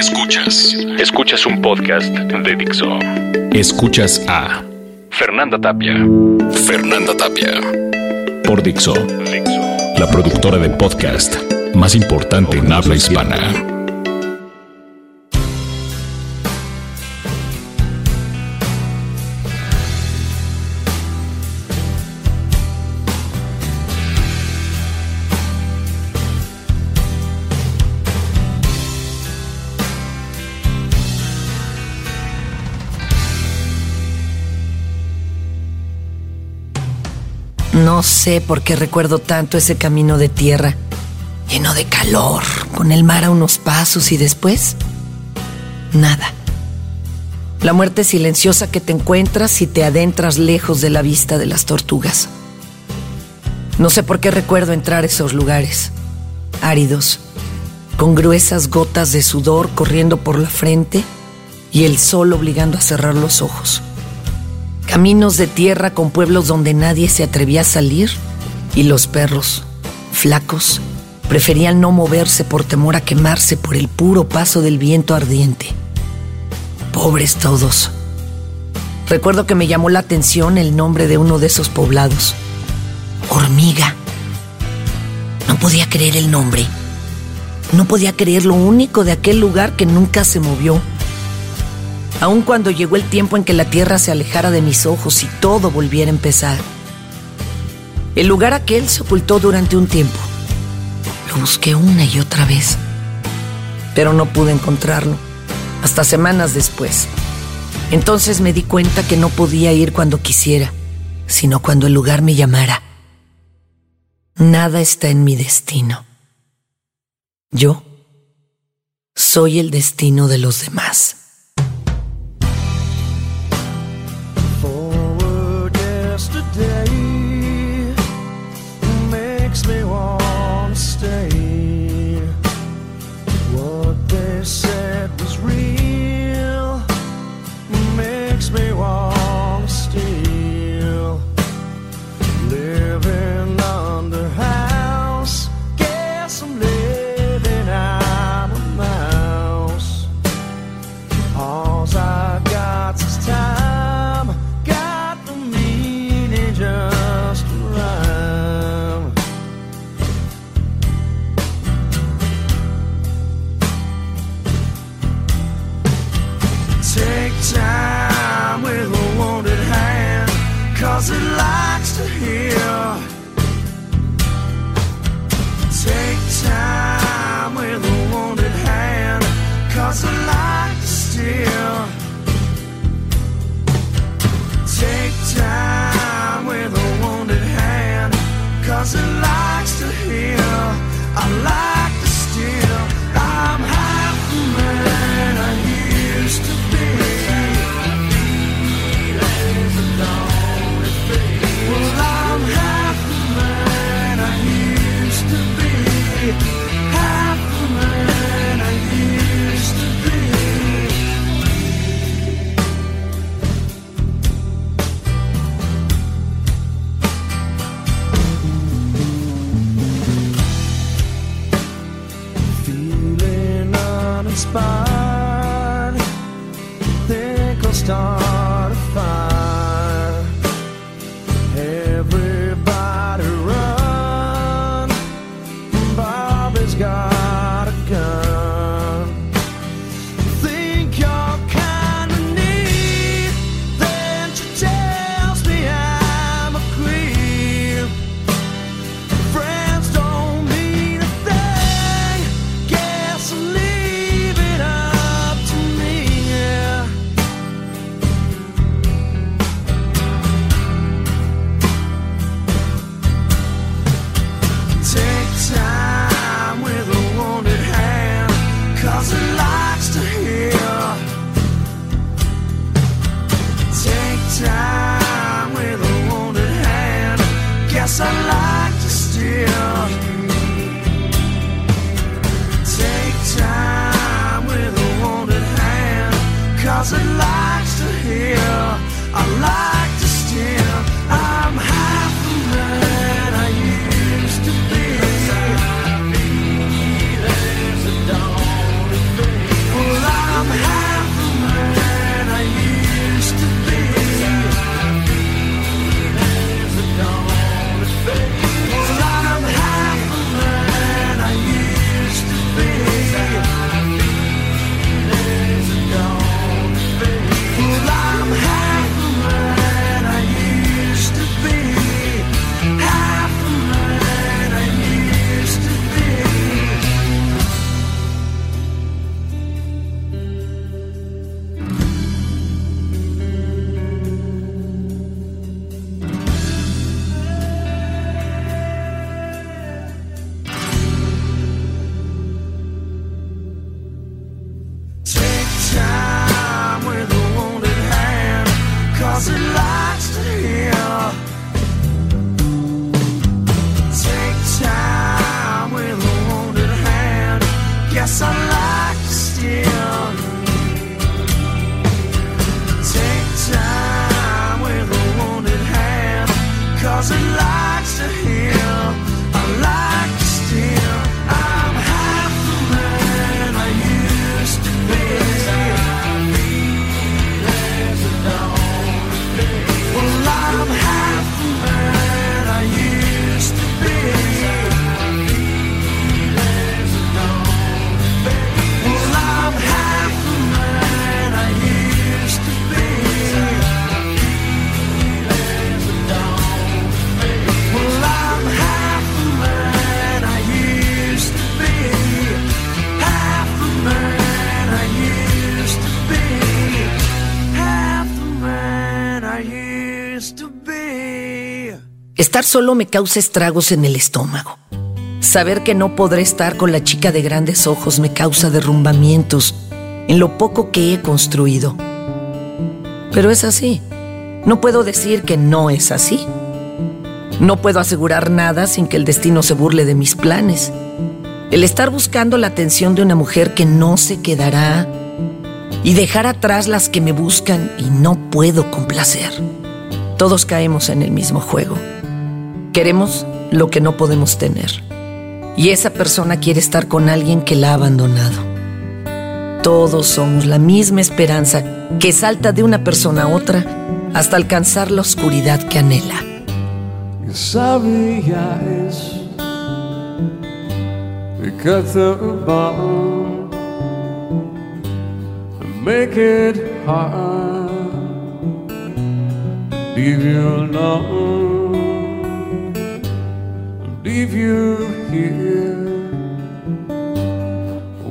Escuchas. Escuchas un podcast de Dixo. Escuchas a Fernanda Tapia. Fernanda Tapia. Por Dixo. La productora de podcast más importante en habla hispana. No sé por qué recuerdo tanto ese camino de tierra, lleno de calor, con el mar a unos pasos y después, nada. La muerte silenciosa que te encuentras si te adentras lejos de la vista de las tortugas. No sé por qué recuerdo entrar a esos lugares, áridos, con gruesas gotas de sudor corriendo por la frente y el sol obligando a cerrar los ojos. Caminos de tierra con pueblos donde nadie se atrevía a salir y los perros, flacos, preferían no moverse por temor a quemarse por el puro paso del viento ardiente. Pobres todos. Recuerdo que me llamó la atención el nombre de uno de esos poblados. Hormiga. No podía creer el nombre. No podía creer lo único de aquel lugar que nunca se movió aun cuando llegó el tiempo en que la tierra se alejara de mis ojos y todo volviera a empezar. El lugar aquel se ocultó durante un tiempo. Lo busqué una y otra vez, pero no pude encontrarlo, hasta semanas después. Entonces me di cuenta que no podía ir cuando quisiera, sino cuando el lugar me llamara. Nada está en mi destino. Yo soy el destino de los demás. cause it likes to hear. Take time with a wounded hand, cause it likes to steal. Take time with a wounded hand, cause it likes every it likes to hear. I like. doesn't lie. Solo me causa estragos en el estómago. Saber que no podré estar con la chica de grandes ojos me causa derrumbamientos en lo poco que he construido. Pero es así. No puedo decir que no es así. No puedo asegurar nada sin que el destino se burle de mis planes. El estar buscando la atención de una mujer que no se quedará y dejar atrás las que me buscan y no puedo complacer. Todos caemos en el mismo juego. Queremos lo que no podemos tener. Y esa persona quiere estar con alguien que la ha abandonado. Todos somos la misma esperanza que salta de una persona a otra hasta alcanzar la oscuridad que anhela. Leave you here,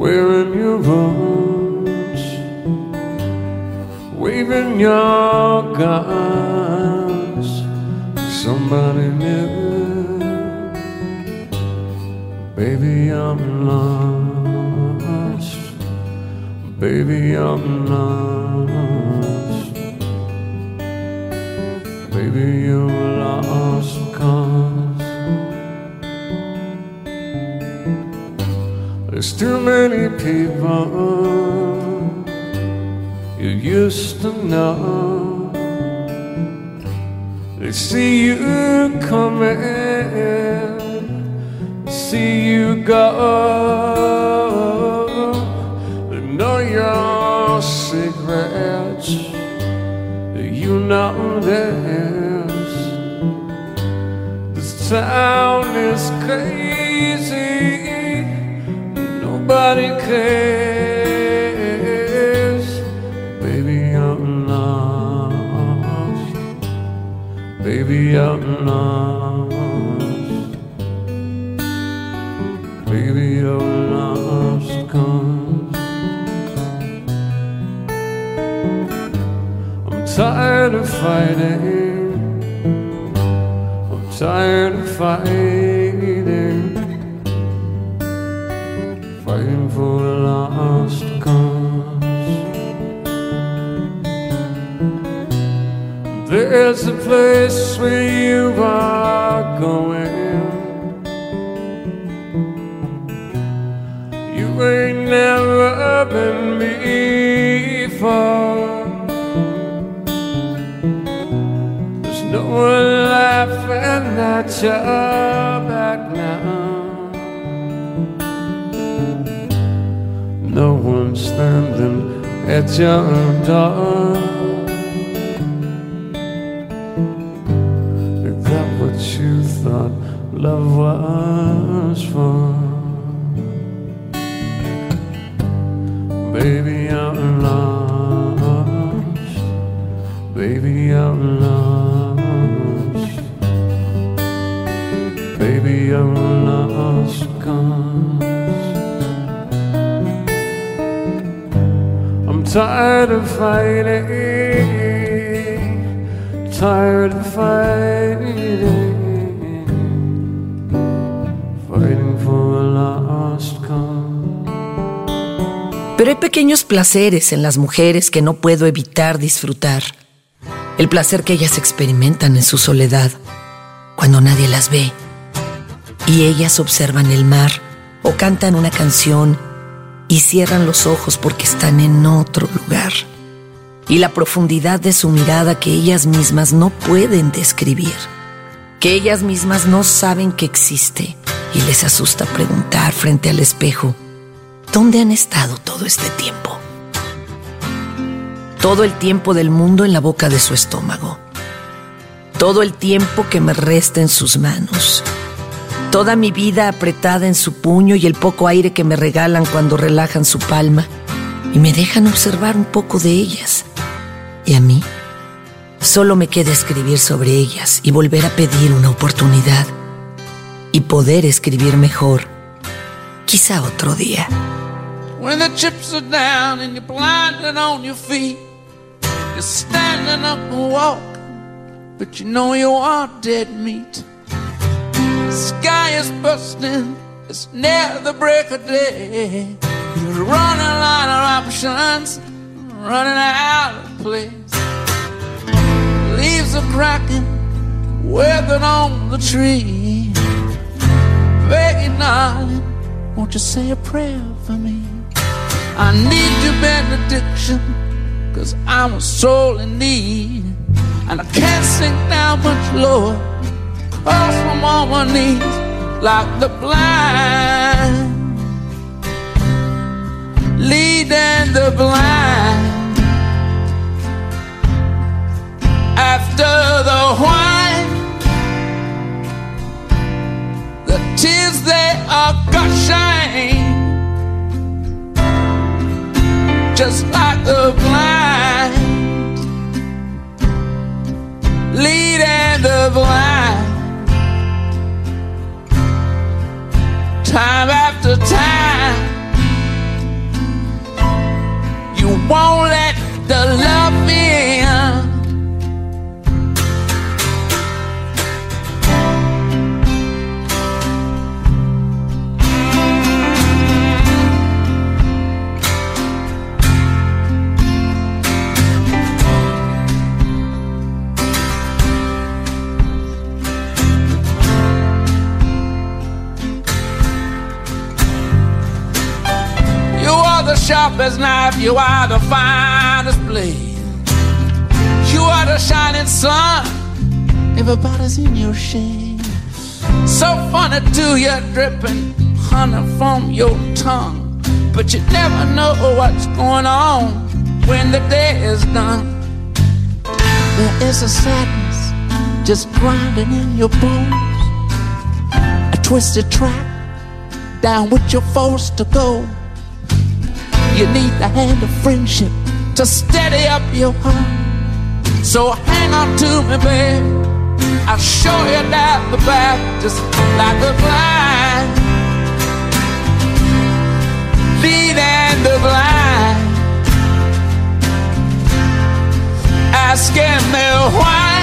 wearing your bones, waving your guns. Somebody new, baby, I'm lost. Baby, I'm lost. Too many people you used to know. They see you coming, see you go They know your secrets. You know this. This town is crazy. Nobody cares. Baby, I'm lost. Baby, I'm lost. Baby, I'm lost. Come. tired of fighting. I'm tired of fighting. For a lost cause. There's a place where you are going. You ain't never been before. There's no one laughing at your No one standing at your door. Is that what you thought love was for? Baby, I'm lost. Baby, I'm lost. Baby, I'm lost tired of fighting, tired of fighting, fighting for a. Pero hay pequeños placeres en las mujeres que no puedo evitar disfrutar. El placer que ellas experimentan en su soledad, cuando nadie las ve y ellas observan el mar o cantan una canción y cierran los ojos porque están en otro lugar. Y la profundidad de su mirada que ellas mismas no pueden describir, que ellas mismas no saben que existe y les asusta preguntar frente al espejo, ¿dónde han estado todo este tiempo? Todo el tiempo del mundo en la boca de su estómago. Todo el tiempo que me resta en sus manos Toda mi vida apretada en su puño y el poco aire que me regalan cuando relajan su palma y me dejan observar un poco de ellas. Y a mí solo me queda escribir sobre ellas y volver a pedir una oportunidad y poder escribir mejor, quizá otro día. When the chips are down and you're on your feet, you're standing up and but you know you are dead meat. Sky is busting, it's near the break of day. You're running out of options, running out of place. Leaves are cracking, weathered on the tree. Begging, darling, won't you say a prayer for me? I need your benediction, cause I'm a soul in need. And I can't sink down much lower, cause I'm on my knees like the blind. Leading the blind after the wine. The tears they are gushing just like the blind leading the blind time after time. You won't let the sharpest knife, you are the finest blade. You are the shining sun, everybody's in your shade. So funny too, you're dripping honey from your tongue. But you never know what's going on when the day is done. There is a sadness just grinding in your bones. A twisted track down which you're forced to go. You need the hand of friendship to steady up your heart. So hang on to me, babe. I'll show you down the back, just like a blind. Leading the blind. Asking me why.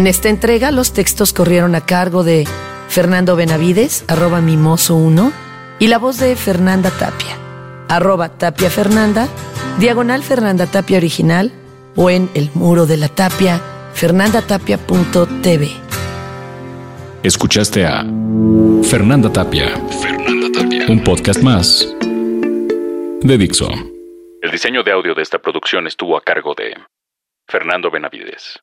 En esta entrega los textos corrieron a cargo de Fernando Benavides, arroba mimoso1, y la voz de Fernanda Tapia, arroba Tapia Fernanda, diagonal Fernanda Tapia original, o en el muro de la tapia, fernandatapia.tv. Escuchaste a Fernanda Tapia. Fernanda Tapia. Un podcast más de Dixo. El diseño de audio de esta producción estuvo a cargo de Fernando Benavides.